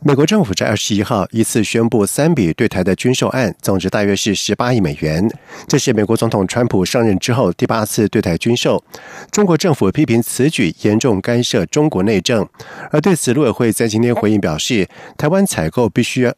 美国政府在二十一号一次宣布三笔对台的军售案，总值大约是十八亿美元。这是美国总统川普上任之后第八次对台军售。中国政府批评此举严重干涉中国内政，而对此，陆委会在今天回应表示，台湾采购必须。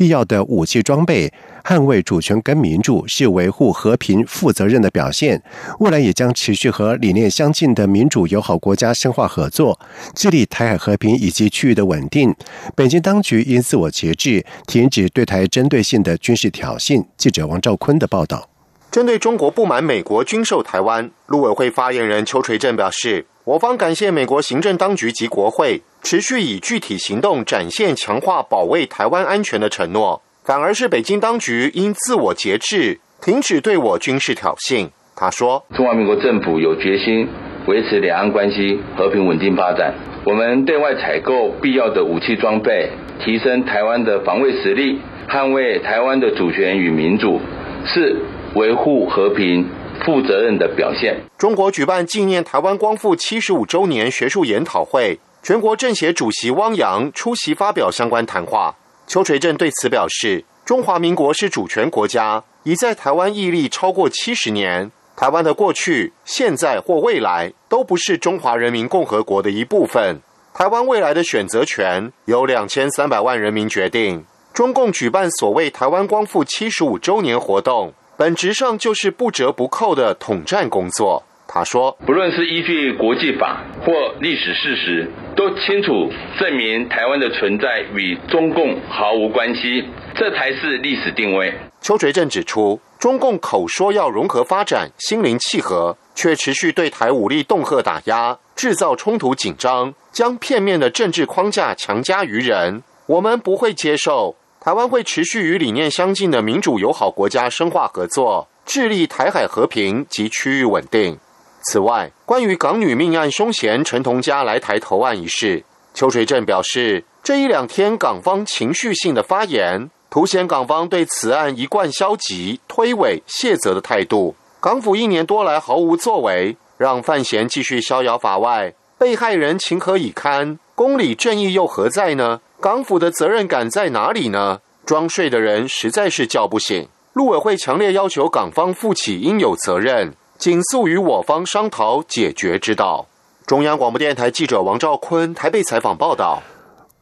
必要的武器装备，捍卫主权跟民主是维护和平负责任的表现。未来也将持续和理念相近的民主友好国家深化合作，致力台海和平以及区域的稳定。北京当局应自我节制，停止对台针对性的军事挑衅。记者王兆坤的报道。针对中国不满美国军售台湾，陆委会发言人邱垂正表示，我方感谢美国行政当局及国会。持续以具体行动展现强化保卫台湾安全的承诺，反而是北京当局应自我节制，停止对我军事挑衅。他说：“中华民国政府有决心维持两岸关系和平稳定发展，我们对外采购必要的武器装备，提升台湾的防卫实力，捍卫台湾的主权与民主，是维护和平负责任的表现。”中国举办纪念台湾光复七十五周年学术研讨会。全国政协主席汪洋出席发表相关谈话。邱垂正对此表示：“中华民国是主权国家，已在台湾屹立超过七十年。台湾的过去、现在或未来都不是中华人民共和国的一部分。台湾未来的选择权由两千三百万人民决定。中共举办所谓台湾光复七十五周年活动，本质上就是不折不扣的统战工作。”他说：“不论是依据国际法或历史事实，都清楚证明台湾的存在与中共毫无关系，这才是历史定位。”邱垂正指出，中共口说要融合发展、心灵契合，却持续对台武力恫吓打压，制造冲突紧张，将片面的政治框架强加于人。我们不会接受，台湾会持续与理念相近的民主友好国家深化合作，致力台海和平及区域稳定。此外，关于港女命案凶嫌陈同佳来台投案一事，邱垂正表示，这一两天港方情绪性的发言，凸显港方对此案一贯消极、推诿、卸责的态度。港府一年多来毫无作为，让范闲继续逍遥法外，被害人情何以堪？公理正义又何在呢？港府的责任感在哪里呢？装睡的人实在是叫不醒。陆委会强烈要求港方负起应有责任。紧速与我方商讨解决之道。中央广播电台记者王兆坤台北采访报道。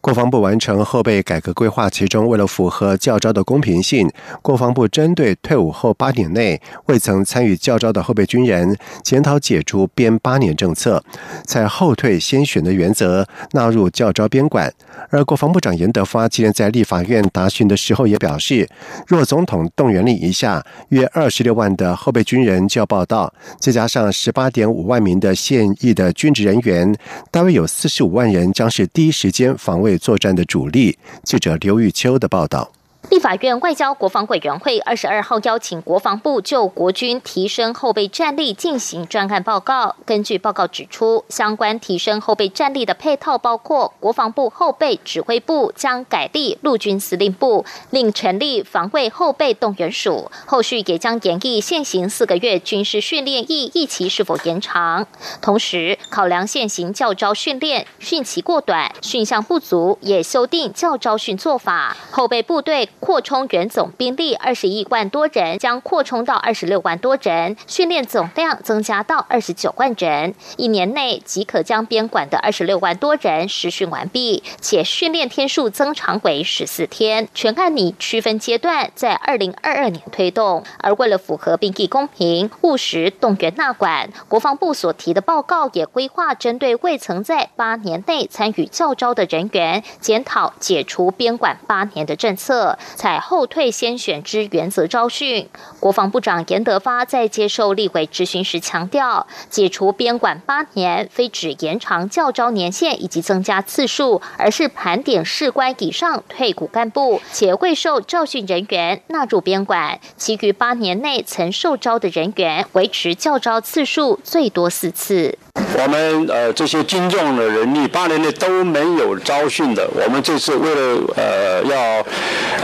国防部完成后备改革规划，其中为了符合教招的公平性，国防部针对退伍后八年内未曾参与教招的后备军人，检讨解除编八年政策，在后退先选的原则纳入教招编管。而国防部长严德发今天在立法院答询的时候也表示，若总统动员令一下，约二十六万的后备军人就要报到，再加上十八点五万名的现役的军职人员，大约有四十五万人将是第一时间防对。作战的主力。记者刘玉秋的报道。立法院外交国防委员会二十二号邀请国防部就国军提升后备战力进行专案报告。根据报告指出，相关提升后备战力的配套包括国防部后备指挥部将改立陆军司令部，另成立防卫后备动员署。后续也将研议现行四个月军事训练役役期是否延长，同时考量现行教招训练训期过短、训项不足，也修订教招训做法。后备部队。扩充原总兵力二十一万多人，将扩充到二十六万多人，训练总量增加到二十九万人，一年内即可将编管的二十六万多人实训完毕，且训练天数增长为十四天，全案拟区分阶段，在二零二二年推动。而为了符合兵役公平、务实、动员纳管，国防部所提的报告也规划针对未曾在八年内参与教招的人员，检讨解除编管八年的政策。采后退先选之原则招训。国防部长严德发在接受立委质询时强调，解除编管八年，非指延长教招年限以及增加次数，而是盘点士官以上退伍干部且未受教训人员纳入编管，其余八年内曾受招的人员维持教招次数最多四次。我们呃这些精重的人力八年内都没有招训的，我们这次为了呃要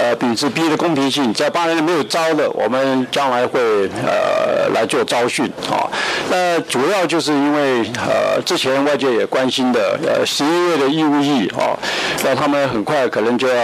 呃秉持逼的公平性，在八年内没有招的，我们将来会呃来做招训啊。那主要就是因为呃之前外界也关心的呃十一月的义务役啊，那他们很快可能就要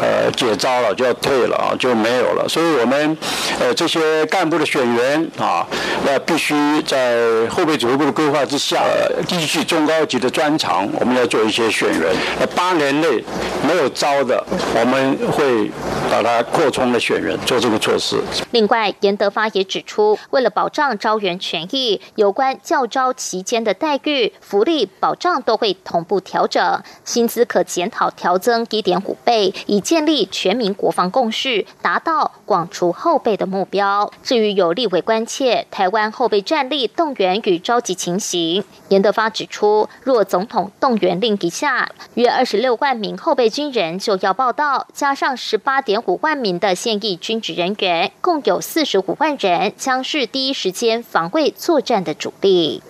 呃解招了，就要退了啊，就没有了。所以我们呃这些干部的选员啊，那必须在后备指挥部的规划之下。呃，继续中高级的专长，我们要做一些选人。呃，八年内没有招的，我们会把它扩充的选人，做这个措施。另外，严德发也指出，为了保障招员权益，有关教招期间的待遇、福利保障都会同步调整，薪资可检讨调增一点五倍，以建立全民国防共识，达到广除后备的目标。至于有立委关切台湾后备战力动员与召集情形。严德发指出，若总统动员令一下，约二十六万名后备军人就要报到，加上十八点五万名的现役军职人员，共有四十五万人，将是第一时间防卫作战的主力。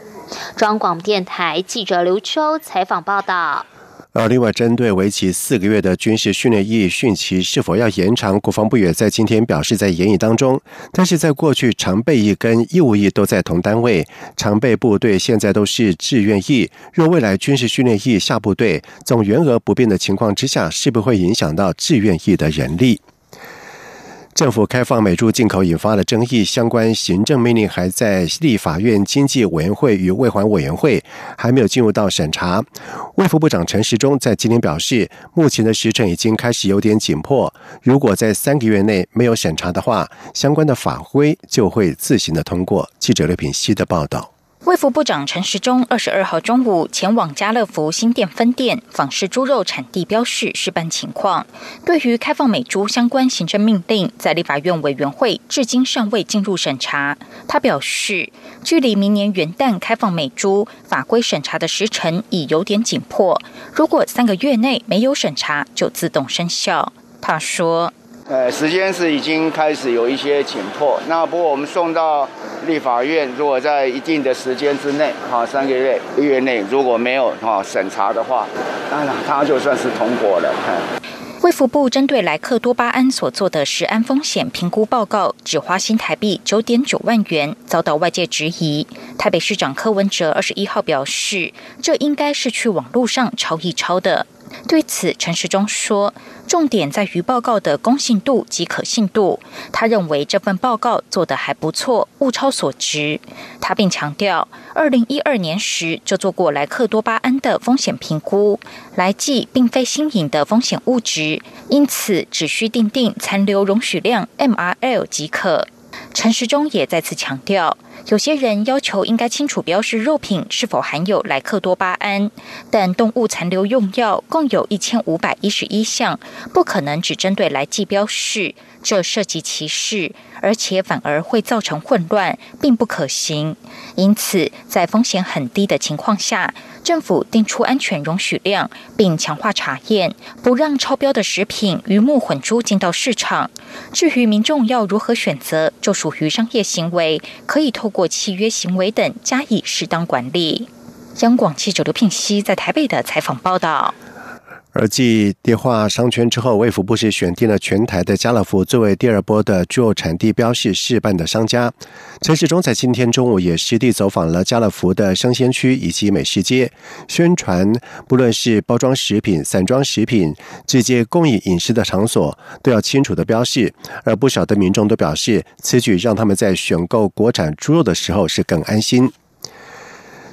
中广电台记者刘秋采访报道。而另外，针对为期四个月的军事训练役训期是否要延长，国防部也在今天表示在研议当中。但是在过去，常备役跟义务役都在同单位，常备部队现在都是志愿役。若未来军事训练役下部队总员额不变的情况之下，是不是会影响到志愿役的人力？政府开放美猪进口引发了争议，相关行政命令还在立法院经济委员会与卫环委员会，还没有进入到审查。卫副部长陈时中在今天表示，目前的时程已经开始有点紧迫，如果在三个月内没有审查的话，相关的法规就会自行的通过。记者刘品希的报道。卫福部长陈时中二十二号中午前往家乐福新店分店访视猪肉产地标示示办情况。对于开放美猪相关行政命令，在立法院委员会至今尚未进入审查。他表示，距离明年元旦开放美猪法规审查的时程已有点紧迫，如果三个月内没有审查，就自动生效。他说。呃，时间是已经开始有一些紧迫。那不过我们送到立法院，如果在一定的时间之内，哈，三个月月内如果没有哈审查的话，当然它就算是通过了。卫福部针对莱克多巴胺所做的食安风险评估报告，只花新台币九点九万元，遭到外界质疑。台北市长柯文哲二十一号表示，这应该是去网络上抄一抄的。对此，陈时中说：“重点在于报告的公信度及可信度。他认为这份报告做得还不错，物超所值。他并强调，二零一二年时就做过莱克多巴胺的风险评估，来剂并非新颖的风险物质，因此只需定定残留容许量 （MRL） 即可。”陈时中也再次强调。有些人要求应该清楚标示肉品是否含有莱克多巴胺，但动物残留用药共有一千五百一十一项，不可能只针对来记标示，这涉及歧视，而且反而会造成混乱，并不可行。因此，在风险很低的情况下。政府定出安全容许量，并强化查验，不让超标的食品鱼目混珠进到市场。至于民众要如何选择，就属于商业行为，可以透过契约行为等加以适当管理。央广记者刘聘熙在台北的采访报道。而继电话商圈之后，卫福部是选定了全台的家乐福作为第二波的猪肉产地标示示办的商家。陈世忠在今天中午也实地走访了家乐福的生鲜区以及美食街，宣传不论是包装食品、散装食品、直接供应饮食的场所，都要清楚的标示。而不少的民众都表示，此举让他们在选购国产猪肉的时候是更安心。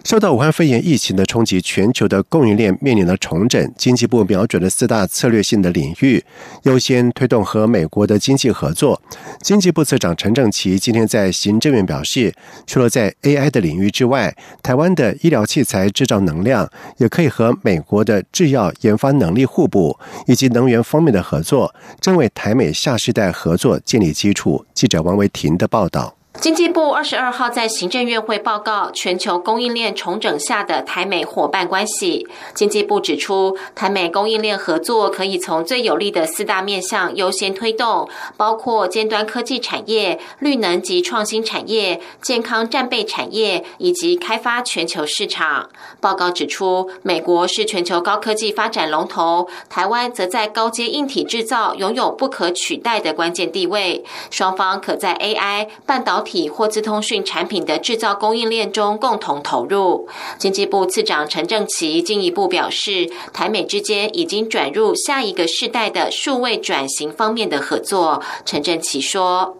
受到武汉肺炎疫情的冲击，全球的供应链面临了重整。经济部瞄准了四大策略性的领域，优先推动和美国的经济合作。经济部次长陈正奇今天在行政院表示，除了在 AI 的领域之外，台湾的医疗器材制造能量也可以和美国的制药研发能力互补，以及能源方面的合作，正为台美下世代合作建立基础。记者王维婷的报道。经济部二十二号在行政院会报告全球供应链重整下的台美伙伴关系。经济部指出，台美供应链合作可以从最有利的四大面向优先推动，包括尖端科技产业、绿能及创新产业、健康战备产业以及开发全球市场。报告指出，美国是全球高科技发展龙头，台湾则在高阶硬体制造拥有不可取代的关键地位。双方可在 AI 半导体或资通讯产品的制造供应链中共同投入。经济部次长陈正奇进一步表示，台美之间已经转入下一个世代的数位转型方面的合作。陈正奇说：“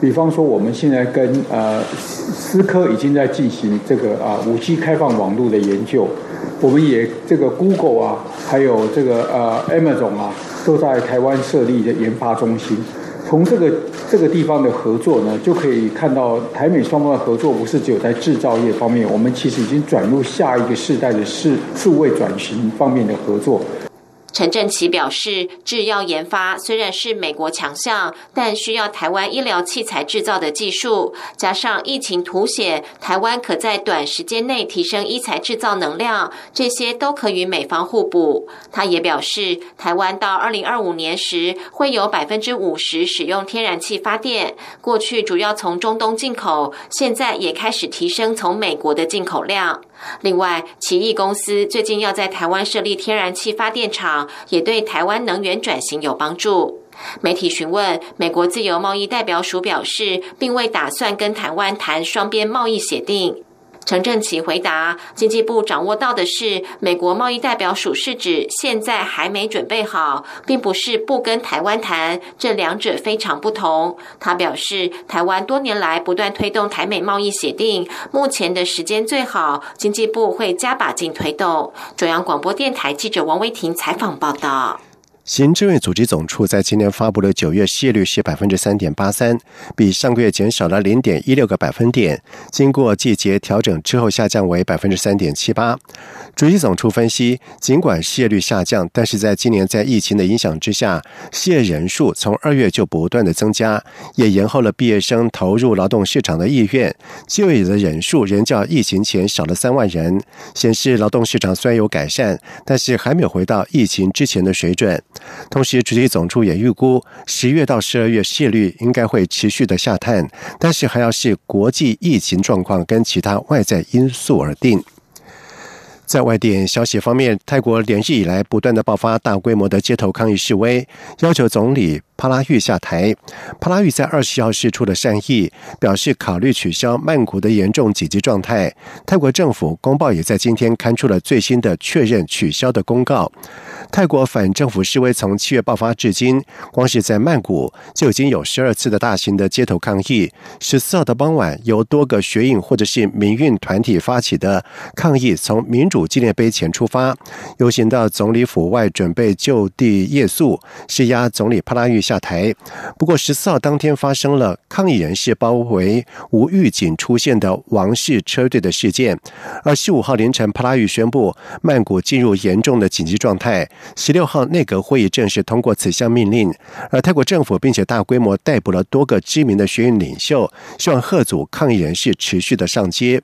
比方说，我们现在跟呃思科已经在进行这个啊五 G 开放网络的研究，我们也这个 Google 啊，还有这个呃 Amazon 啊，都在台湾设立的研发中心。”从这个这个地方的合作呢，就可以看到台美双方的合作不是只有在制造业方面，我们其实已经转入下一个世代的是数位转型方面的合作。陈振奇表示，制药研发虽然是美国强项，但需要台湾医疗器材制造的技术，加上疫情凸显台湾可在短时间内提升医材制造能量，这些都可与美方互补。他也表示，台湾到二零二五年时会有百分之五十使用天然气发电，过去主要从中东进口，现在也开始提升从美国的进口量。另外，奇异公司最近要在台湾设立天然气发电厂，也对台湾能源转型有帮助。媒体询问美国自由贸易代表署表示，并未打算跟台湾谈双边贸易协定。陈正奇回答：“经济部掌握到的是，美国贸易代表署是指现在还没准备好，并不是不跟台湾谈，这两者非常不同。”他表示，台湾多年来不断推动台美贸易协定，目前的时间最好，经济部会加把劲推动。中央广播电台记者王威婷采访报道。行政院组织总处在今年发布的九月失业率是百分之三点八三，比上个月减少了零点一六个百分点，经过季节调整之后下降为百分之三点七八。主席总处分析，尽管失业率下降，但是在今年在疫情的影响之下，失业人数从二月就不断的增加，也延后了毕业生投入劳动市场的意愿，就业的人数仍较疫情前少了三万人，显示劳动市场虽然有改善，但是还没有回到疫情之前的水准。同时，主席总处也预估，十月到十二月失业率应该会持续的下探，但是还要视国际疫情状况跟其他外在因素而定。在外电消息方面，泰国连日以来不断的爆发大规模的街头抗议示威，要求总理。帕拉育下台。帕拉育在二十号释出的善意，表示考虑取消曼谷的严重紧急状态。泰国政府公报也在今天刊出了最新的确认取消的公告。泰国反政府示威从七月爆发至今，光是在曼谷就已经有十二次的大型的街头抗议。十四号的傍晚，由多个学运或者是民运团体发起的抗议，从民主纪念碑前出发，游行到总理府外，准备就地夜宿，施压总理帕拉育。下台。不过十四号当天发生了抗议人士包围无预警出现的王室车队的事件，而十五号凌晨，帕拉育宣布曼谷进入严重的紧急状态。十六号内阁会议正式通过此项命令，而泰国政府并且大规模逮捕了多个知名的学院领袖，希望贺阻抗议人士持续的上街。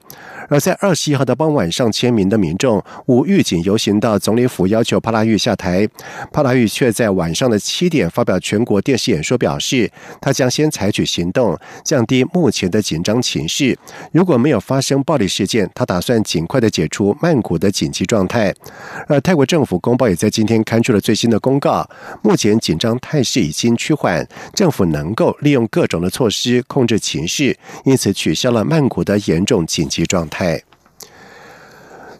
而在二十一号的傍晚，上千名的民众无预警游行到总理府，要求帕拉育下台。帕拉育却在晚上的七点发表全国电视演说，表示他将先采取行动，降低目前的紧张情绪。如果没有发生暴力事件，他打算尽快的解除曼谷的紧急状态。而泰国政府公报也在今天刊出了最新的公告，目前紧张态势已经趋缓，政府能够利用各种的措施控制情绪，因此取消了曼谷的严重紧急状态。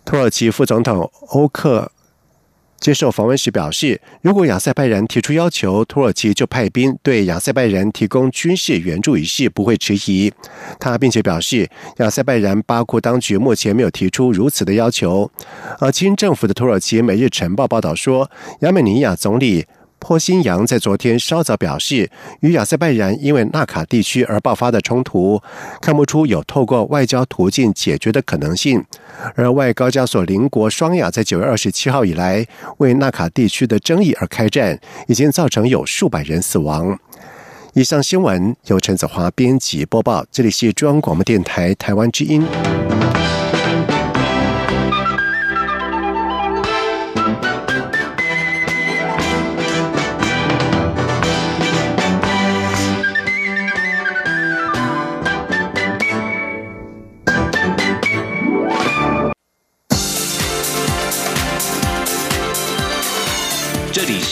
土耳其副总统欧克。接受访问时表示，如果亚塞拜然提出要求，土耳其就派兵对亚塞拜然提供军事援助一事不会迟疑。他并且表示，亚塞拜然巴库当局目前没有提出如此的要求。而清政府的土耳其《每日晨报》报道说，亚美尼亚总理。霍新扬在昨天稍早表示，与亚塞拜然因为纳卡地区而爆发的冲突，看不出有透过外交途径解决的可能性。而外高加索邻国双亚在九月二十七号以来为纳卡地区的争议而开战，已经造成有数百人死亡。以上新闻由陈子华编辑播报，这里是中央广播电台台湾之音。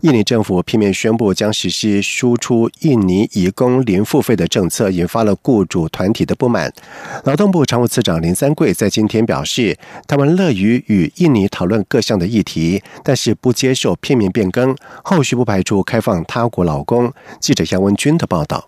印尼政府片面宣布将实施输出印尼移工零付费的政策，引发了雇主团体的不满。劳动部常务次长林三桂在今天表示，他们乐于与印尼讨论各项的议题，但是不接受片面变更，后续不排除开放他国劳工。记者杨文军的报道。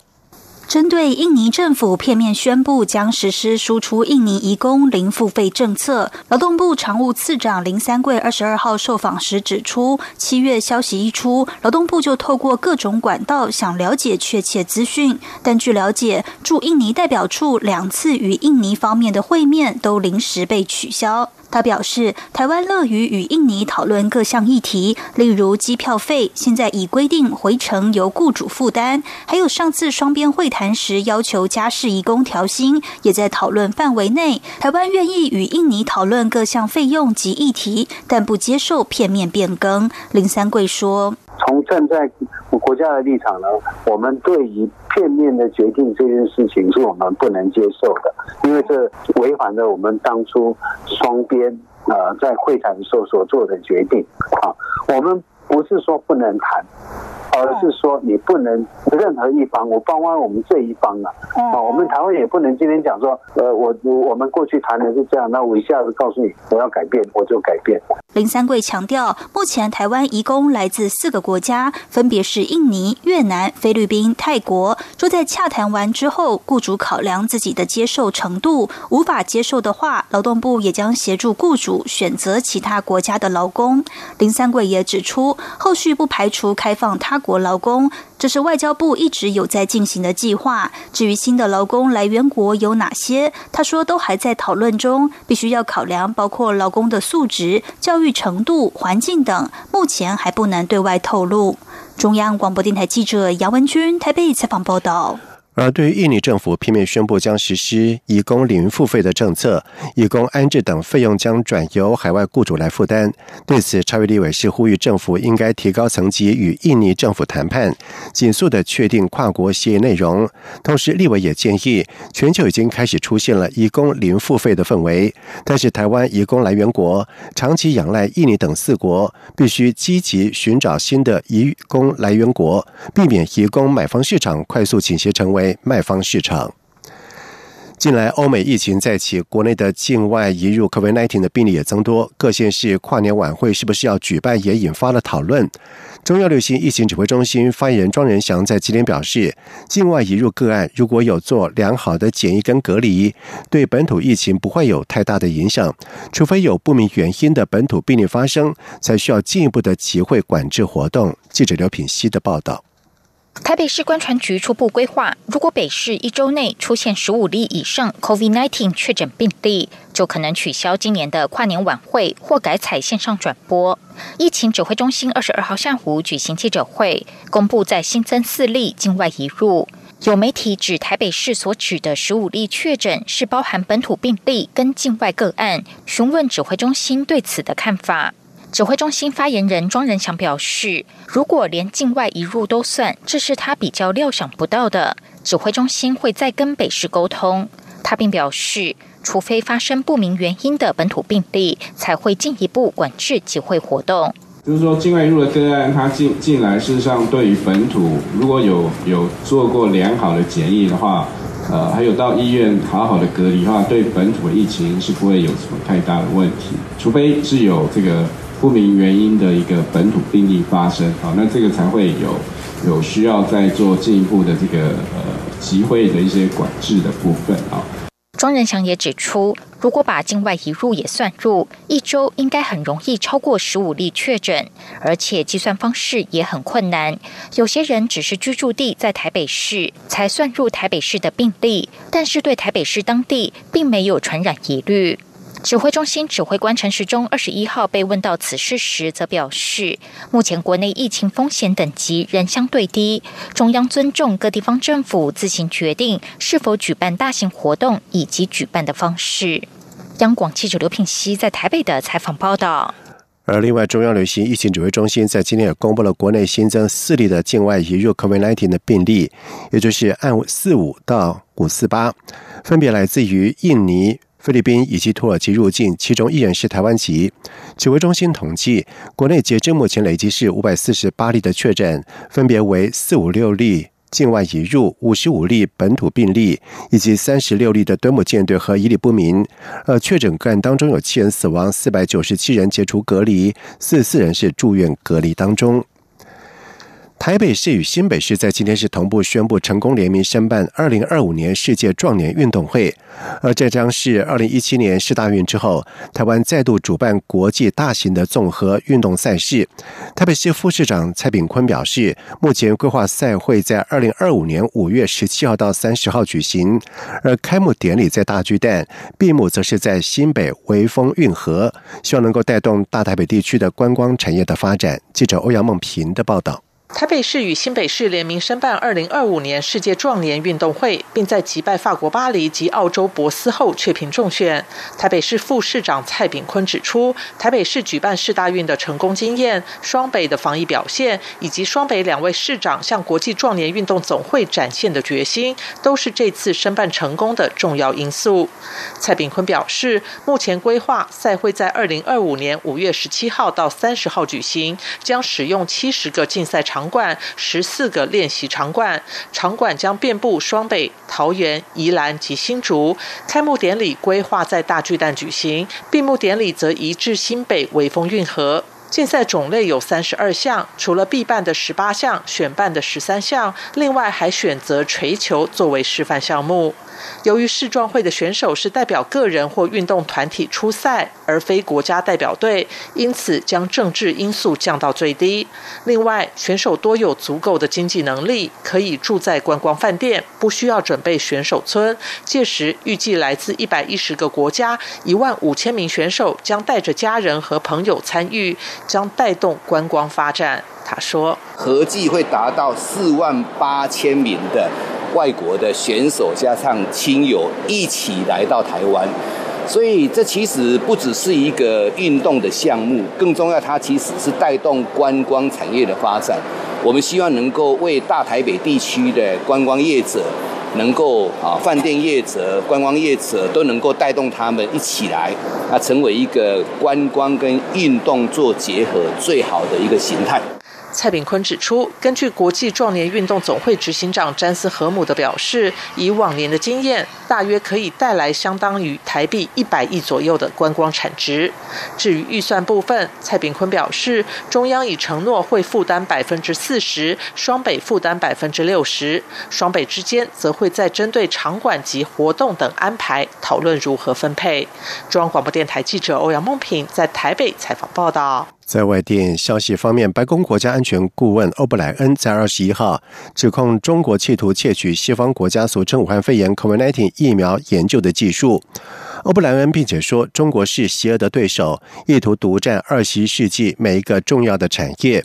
针对印尼政府片面宣布将实施输出印尼移工零付费政策，劳动部常务次长林三桂二十二号受访时指出，七月消息一出，劳动部就透过各种管道想了解确切资讯，但据了解，驻印尼代表处两次与印尼方面的会面都临时被取消。他表示，台湾乐于与印尼讨论各项议题，例如机票费，现在已规定回程由雇主负担；还有上次双边会谈时要求家事义工调薪，也在讨论范围内。台湾愿意与印尼讨论各项费用及议题，但不接受片面变更。林三桂说：“从站在国家的立场呢，我们对于片面的决定这件事情是我们不能接受的，因为这违反了我们当初双边呃在会谈的时候所做的决定啊。我们不是说不能谈。”而是说你不能任何一方，我包括我们这一方啊，啊，我们台湾也不能今天讲说，呃，我我们过去谈的是这样，那我一下子告诉你我要改变，我就改变。林三桂强调，目前台湾移工来自四个国家，分别是印尼、越南、菲律宾、泰国。说在洽谈完之后，雇主考量自己的接受程度，无法接受的话，劳动部也将协助雇主选择其他国家的劳工。林三桂也指出，后续不排除开放他。国劳工，这是外交部一直有在进行的计划。至于新的劳工来源国有哪些，他说都还在讨论中，必须要考量包括劳工的素质、教育程度、环境等，目前还不能对外透露。中央广播电台记者杨文君台北采访报道。而对于印尼政府片面宣布将实施移工零付费的政策，移工安置等费用将转由海外雇主来负担。对此，超越立委是呼吁政府应该提高层级与印尼政府谈判，紧速的确定跨国协议内容。同时，立委也建议，全球已经开始出现了移工零付费的氛围，但是台湾移工来源国长期仰赖印尼等四国，必须积极寻找新的移工来源国，避免移工买方市场快速倾斜成为。卖方市场。近来，欧美疫情再起，国内的境外移入 COVID-19 的病例也增多。各县市跨年晚会是不是要举办，也引发了讨论。中央流行疫情指挥中心发言人庄仁祥在今天表示，境外移入个案如果有做良好的检疫跟隔离，对本土疫情不会有太大的影响。除非有不明原因的本土病例发生，才需要进一步的集会管制活动。记者刘品希的报道。台北市观船局初步规划，如果北市一周内出现十五例以上 COVID-19 确诊病例，就可能取消今年的跨年晚会或改采线上转播。疫情指挥中心二十二号下午举行记者会，公布在新增四例境外移入。有媒体指台北市所指的十五例确诊是包含本土病例跟境外个案，询问指挥中心对此的看法。指挥中心发言人庄仁祥表示，如果连境外移入都算，这是他比较料想不到的。指挥中心会再跟北市沟通。他并表示，除非发生不明原因的本土病例，才会进一步管制集会活动。就是说，境外入的个案，他进进来，事实上对于本土如果有有做过良好的检疫的话，呃，还有到医院好好的隔离的话，对本土的疫情是不会有什么太大的问题，除非是有这个不明原因的一个本土病例发生，好，那这个才会有有需要再做进一步的这个呃集会的一些管制的部分啊。庄仁祥也指出，如果把境外移入也算入，一周应该很容易超过十五例确诊，而且计算方式也很困难。有些人只是居住地在台北市，才算入台北市的病例，但是对台北市当地并没有传染疑虑。指挥中心指挥官陈时中二十一号被问到此事时，则表示，目前国内疫情风险等级仍相对低，中央尊重各地方政府自行决定是否举办大型活动以及举办的方式。央广记者刘品熙在台北的采访报道。而另外，中央流行疫情指挥中心在今天也公布了国内新增四例的境外移入 COVID-19 的病例，也就是按四五到五四八，分别来自于印尼。菲律宾以及土耳其入境，其中一人是台湾籍。指挥中心统计，国内截至目前累计是五百四十八例的确诊，分别为四五六例境外移入，五十五例本土病例，以及三十六例的端木舰队和一例不明。而确诊个案当中有七人死亡，四百九十七人解除隔离，四十四人是住院隔离当中。台北市与新北市在今天是同步宣布成功联名申办二零二五年世界壮年运动会，而这将是二零一七年世大运之后，台湾再度主办国际大型的综合运动赛事。台北市副市长蔡炳坤表示，目前规划赛会在二零二五年五月十七号到三十号举行，而开幕典礼在大巨蛋，闭幕则是在新北微风运河，希望能够带动大台北地区的观光产业的发展。记者欧阳梦平的报道。台北市与新北市联名申办二零二五年世界壮年运动会，并在击败法国巴黎及澳洲博斯后确评中选。台北市副市长蔡炳坤指出，台北市举办世大运的成功经验、双北的防疫表现，以及双北两位市长向国际壮年运动总会展现的决心，都是这次申办成功的重要因素。蔡炳坤表示，目前规划赛会在二零二五年五月十七号到三十号举行，将使用七十个竞赛场。场馆十四个练习场馆，场馆将遍布双北、桃园、宜兰及新竹。开幕典礼规划在大巨蛋举行，闭幕典礼则移至新北微风运河。竞赛种类有三十二项，除了必办的十八项，选办的十三项，另外还选择锤球作为示范项目。由于世壮会的选手是代表个人或运动团体出赛，而非国家代表队，因此将政治因素降到最低。另外，选手多有足够的经济能力，可以住在观光饭店，不需要准备选手村。届时，预计来自一百一十个国家、一万五千名选手将带着家人和朋友参与，将带动观光发展。他说：“合计会达到四万八千名的。”外国的选手加上亲友一起来到台湾，所以这其实不只是一个运动的项目，更重要，它其实是带动观光产业的发展。我们希望能够为大台北地区的观光业者，能够啊饭店业者、观光业者都能够带动他们一起来，啊成为一个观光跟运动做结合最好的一个形态。蔡炳坤指出，根据国际壮年运动总会执行长詹斯和姆的表示，以往年的经验，大约可以带来相当于台币一百亿左右的观光产值。至于预算部分，蔡炳坤表示，中央已承诺会负担百分之四十，双北负担百分之六十，双北之间则会在针对场馆及活动等安排讨论如何分配。中央广播电台记者欧阳梦平在台北采访报道。在外电消息方面，白宫国家安全顾问欧布莱恩在二十一号指控中国企图窃取西方国家俗称武汉肺炎 （COVID-19） 疫苗研究的技术。欧布莱恩并且说，中国是邪恶的对手，意图独占二十一世纪每一个重要的产业。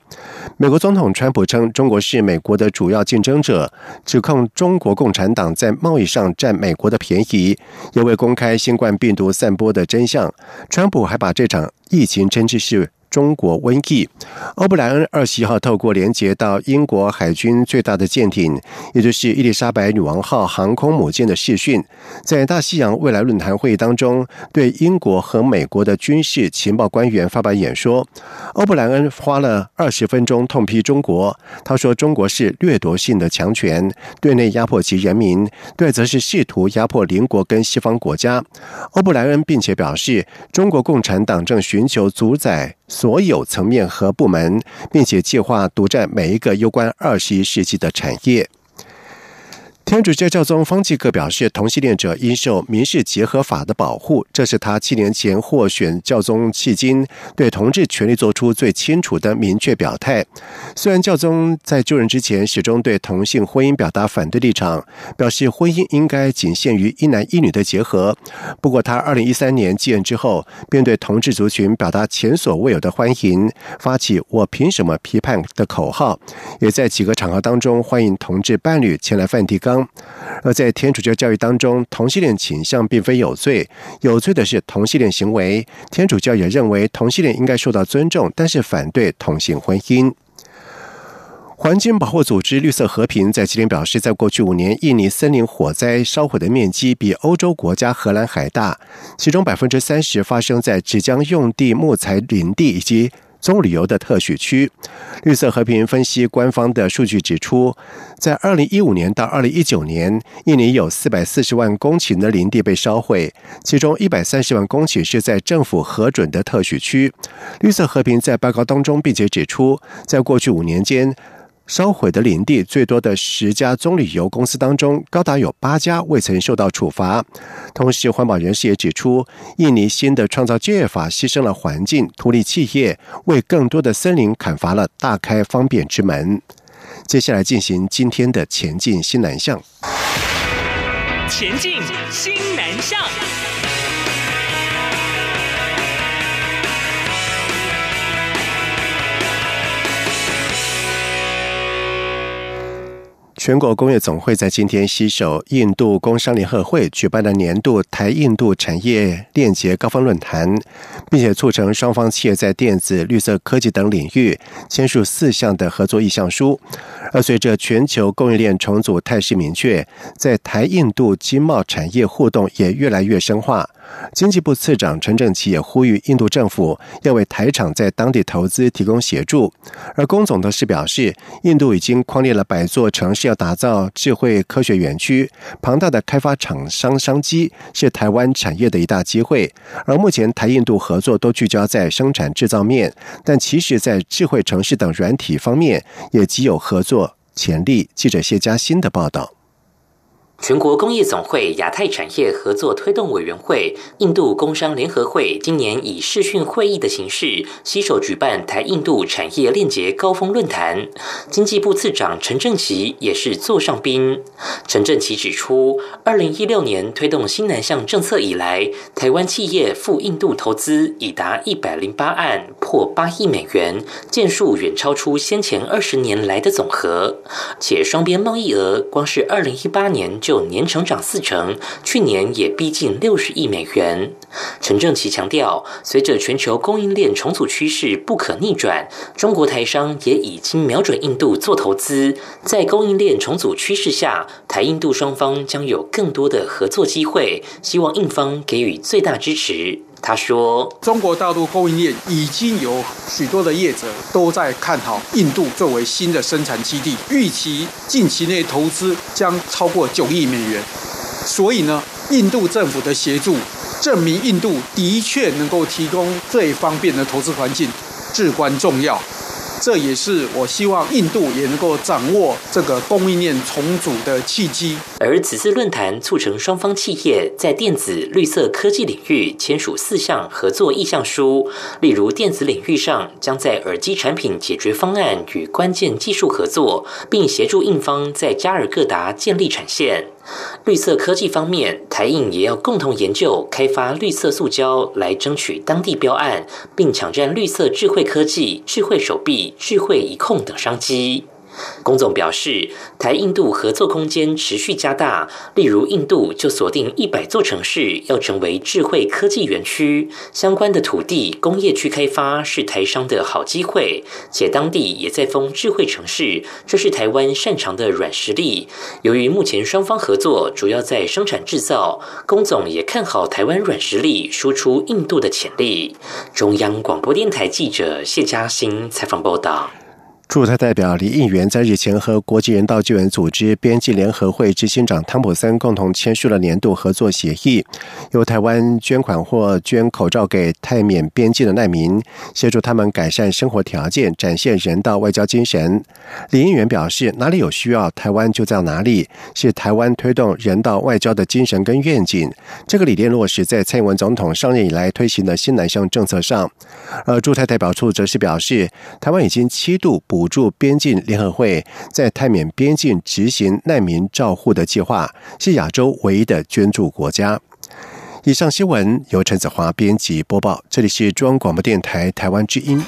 美国总统川普称，中国是美国的主要竞争者，指控中国共产党在贸易上占美国的便宜，也未公开新冠病毒散播的真相。川普还把这场疫情称之是。中国瘟疫。欧布莱恩二十一号透过连接到英国海军最大的舰艇，也就是伊丽莎白女王号航空母舰的视讯，在大西洋未来论坛会议当中，对英国和美国的军事情报官员发表演说。欧布莱恩花了二十分钟痛批中国，他说：“中国是掠夺性的强权，对内压迫其人民，对则是试图压迫邻国跟西方国家。”欧布莱恩并且表示，中国共产党正寻求主宰所有层面和部门，并且计划独占每一个攸关二十一世纪的产业。天主教教宗方济各表示，同性恋者应受民事结合法的保护，这是他七年前获选教宗迄今对同志权利做出最清楚的明确表态。虽然教宗在就任之前始终对同性婚姻表达反对立场，表示婚姻应该仅限于一男一女的结合，不过他二零一三年继任之后，便对同志族群表达前所未有的欢迎，发起“我凭什么批判”的口号，也在几个场合当中欢迎同志伴侣前来梵蒂冈。而在天主教教育当中，同性恋倾向并非有罪，有罪的是同性恋行为。天主教也认为同性恋应该受到尊重，但是反对同性婚姻。环境保护组织绿色和平在今天表示，在过去五年，印尼森林火灾烧毁的面积比欧洲国家荷兰还大，其中百分之三十发生在纸浆用地、木材林地以及。棕榈油的特许区，绿色和平分析官方的数据指出，在二零一五年到二零一九年，印尼有四百四十万公顷的林地被烧毁，其中一百三十万公顷是在政府核准的特许区。绿色和平在报告当中并且指出，在过去五年间。烧毁的林地最多的十家棕榈油公司当中，高达有八家未曾受到处罚。同时，环保人士也指出，印尼新的创造就业法牺牲了环境，图利企业，为更多的森林砍伐了大开方便之门。接下来进行今天的前进新南向。前进新南向。全国工业总会在今天携手印度工商联合会举办的年度台印度产业链接高峰论坛，并且促成双方企业在电子、绿色科技等领域签署四项的合作意向书。而随着全球供应链重组态势明确，在台印度经贸产业互动也越来越深化。经济部次长陈正奇也呼吁印度政府要为台厂在当地投资提供协助。而龚总则是表示，印度已经框列了百座城市要打造智慧科学园区，庞大的开发厂商商机是台湾产业的一大机会。而目前台印度合作都聚焦在生产制造面，但其实在智慧城市等软体方面也极有合作潜力。记者谢佳欣的报道。全国工业总会亚太产业合作推动委员会、印度工商联合会今年以视讯会议的形式，携手举办台印度产业链接高峰论坛。经济部次长陈正奇也是座上宾。陈正奇指出，二零一六年推动新南向政策以来，台湾企业赴印度投资已达一百零八案，破八亿美元，件数远超出先前二十年来的总和。且双边贸易额光是二零一八年就就年成长四成，去年也逼近六十亿美元。陈正奇强调，随着全球供应链重组趋势不可逆转，中国台商也已经瞄准印度做投资。在供应链重组趋势下，台印度双方将有更多的合作机会，希望印方给予最大支持。他说：“中国大陆供应链已经有许多的业者都在看好印度作为新的生产基地，预期近期内投资将超过九亿美元。所以呢，印度政府的协助，证明印度的确能够提供最方便的投资环境，至关重要。”这也是我希望印度也能够掌握这个供应链重组的契机。而此次论坛促成双方企业在电子、绿色科技领域签署四项合作意向书，例如电子领域上将在耳机产品解决方案与关键技术合作，并协助印方在加尔各答建立产线。绿色科技方面，台印也要共同研究开发绿色塑胶，来争取当地标案，并抢占绿色智慧科技、智慧手臂、智慧一控等商机。龚总表示，台印度合作空间持续加大，例如印度就锁定一百座城市要成为智慧科技园区，相关的土地工业区开发是台商的好机会，且当地也在封智慧城市，这是台湾擅长的软实力。由于目前双方合作主要在生产制造，龚总也看好台湾软实力输出印度的潜力。中央广播电台记者谢嘉欣采访报道。驻台代表李应元在日前和国际人道救援组织边境联合会执行长汤普森共同签署了年度合作协议，由台湾捐款或捐口罩给泰缅边境的难民，协助他们改善生活条件，展现人道外交精神。李应元表示，哪里有需要，台湾就在哪里，是台湾推动人道外交的精神跟愿景。这个理念落实在蔡英文总统上任以来推行的新南向政策上。而驻台代表处则是表示，台湾已经七度补助边境联合会在泰缅边境执行难民照护的计划，是亚洲唯一的捐助国家。以上新闻由陈子华编辑播报，这里是中央广播电台台湾之音。